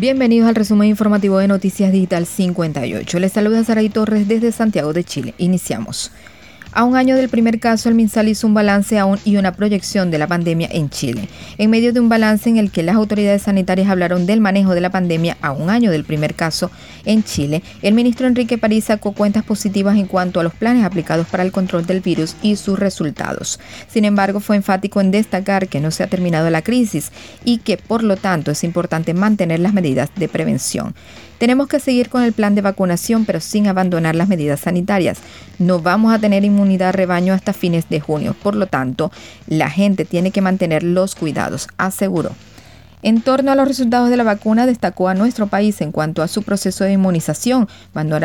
Bienvenidos al resumen informativo de Noticias Digital 58. Les saluda Saray Torres desde Santiago de Chile. Iniciamos. A un año del primer caso, el MinSal hizo un balance aún y una proyección de la pandemia en Chile. En medio de un balance en el que las autoridades sanitarias hablaron del manejo de la pandemia a un año del primer caso en Chile, el ministro Enrique París sacó cuentas positivas en cuanto a los planes aplicados para el control del virus y sus resultados. Sin embargo, fue enfático en destacar que no se ha terminado la crisis y que, por lo tanto, es importante mantener las medidas de prevención. Tenemos que seguir con el plan de vacunación, pero sin abandonar las medidas sanitarias. No vamos a tener inmunidad rebaño hasta fines de junio. Por lo tanto, la gente tiene que mantener los cuidados, aseguró. En torno a los resultados de la vacuna, destacó a nuestro país en cuanto a su proceso de inmunización,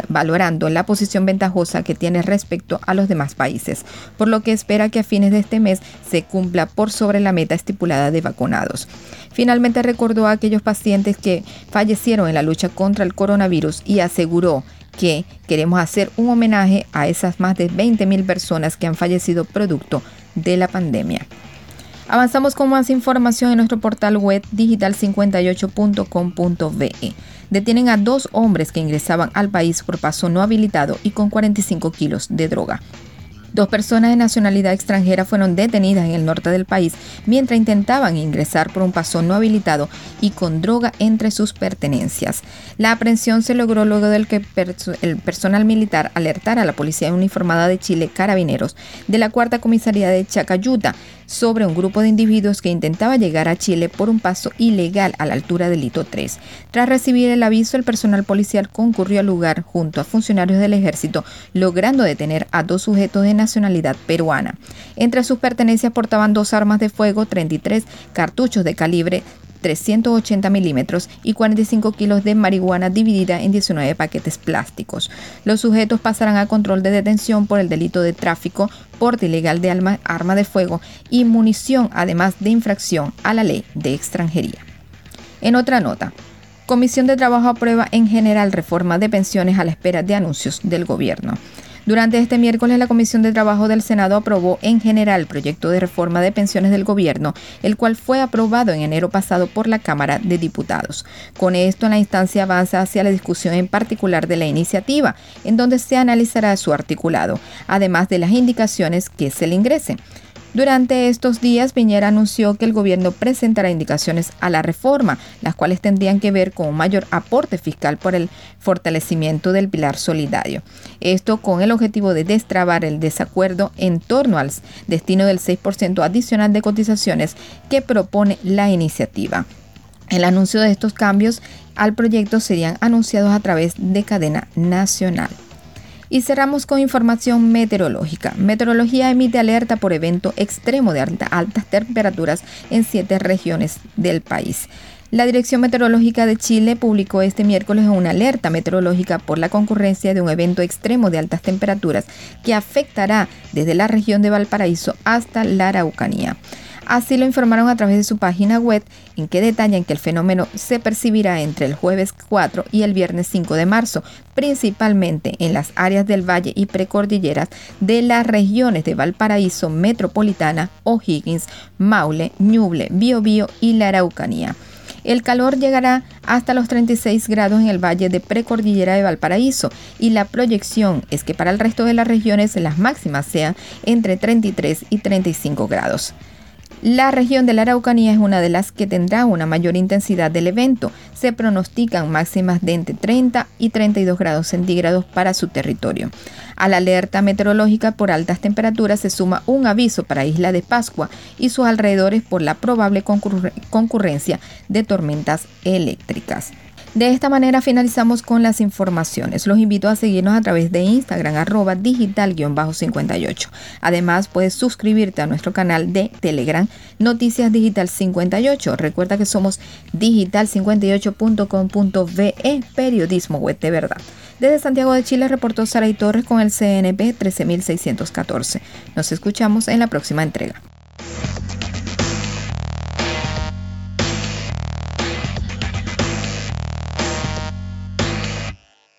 valorando la posición ventajosa que tiene respecto a los demás países, por lo que espera que a fines de este mes se cumpla por sobre la meta estipulada de vacunados. Finalmente recordó a aquellos pacientes que fallecieron en la lucha contra el coronavirus y aseguró que queremos hacer un homenaje a esas más de 20.000 personas que han fallecido producto de la pandemia. Avanzamos con más información en nuestro portal web digital58.com.be. Detienen a dos hombres que ingresaban al país por paso no habilitado y con 45 kilos de droga. Dos personas de nacionalidad extranjera fueron detenidas en el norte del país mientras intentaban ingresar por un paso no habilitado y con droga entre sus pertenencias. La aprehensión se logró luego del que el personal militar alertara a la Policía Uniformada de Chile, Carabineros, de la Cuarta Comisaría de Chacayuta, sobre un grupo de individuos que intentaba llegar a Chile por un paso ilegal a la altura del hito 3. Tras recibir el aviso, el personal policial concurrió al lugar junto a funcionarios del ejército, logrando detener a dos sujetos de nacionalidad peruana. Entre sus pertenencias portaban dos armas de fuego, 33 cartuchos de calibre 380 milímetros y 45 kilos de marihuana dividida en 19 paquetes plásticos. Los sujetos pasarán a control de detención por el delito de tráfico, porte ilegal de arma de fuego y munición, además de infracción a la ley de extranjería. En otra nota, Comisión de Trabajo aprueba en general reforma de pensiones a la espera de anuncios del gobierno. Durante este miércoles, la Comisión de Trabajo del Senado aprobó en general el proyecto de reforma de pensiones del gobierno, el cual fue aprobado en enero pasado por la Cámara de Diputados. Con esto, la instancia avanza hacia la discusión en particular de la iniciativa, en donde se analizará su articulado, además de las indicaciones que se le ingresen. Durante estos días, Piñera anunció que el gobierno presentará indicaciones a la reforma, las cuales tendrían que ver con un mayor aporte fiscal por el fortalecimiento del pilar solidario. Esto con el objetivo de destrabar el desacuerdo en torno al destino del 6% adicional de cotizaciones que propone la iniciativa. El anuncio de estos cambios al proyecto serían anunciados a través de cadena nacional. Y cerramos con información meteorológica. Meteorología emite alerta por evento extremo de altas temperaturas en siete regiones del país. La Dirección Meteorológica de Chile publicó este miércoles una alerta meteorológica por la concurrencia de un evento extremo de altas temperaturas que afectará desde la región de Valparaíso hasta la Araucanía. Así lo informaron a través de su página web, en que detallan que el fenómeno se percibirá entre el jueves 4 y el viernes 5 de marzo, principalmente en las áreas del valle y precordilleras de las regiones de Valparaíso Metropolitana, O'Higgins, Maule, Ñuble, Biobío y la Araucanía. El calor llegará hasta los 36 grados en el valle de precordillera de Valparaíso y la proyección es que para el resto de las regiones las máximas sean entre 33 y 35 grados. La región de la Araucanía es una de las que tendrá una mayor intensidad del evento. Se pronostican máximas de entre 30 y 32 grados centígrados para su territorio. A la alerta meteorológica por altas temperaturas se suma un aviso para Isla de Pascua y sus alrededores por la probable concurrencia de tormentas eléctricas. De esta manera finalizamos con las informaciones. Los invito a seguirnos a través de Instagram arroba digital-58. Además puedes suscribirte a nuestro canal de Telegram Noticias Digital 58. Recuerda que somos digital58.com.be periodismo web de verdad. Desde Santiago de Chile reportó Saray Torres con el CNP 13614. Nos escuchamos en la próxima entrega.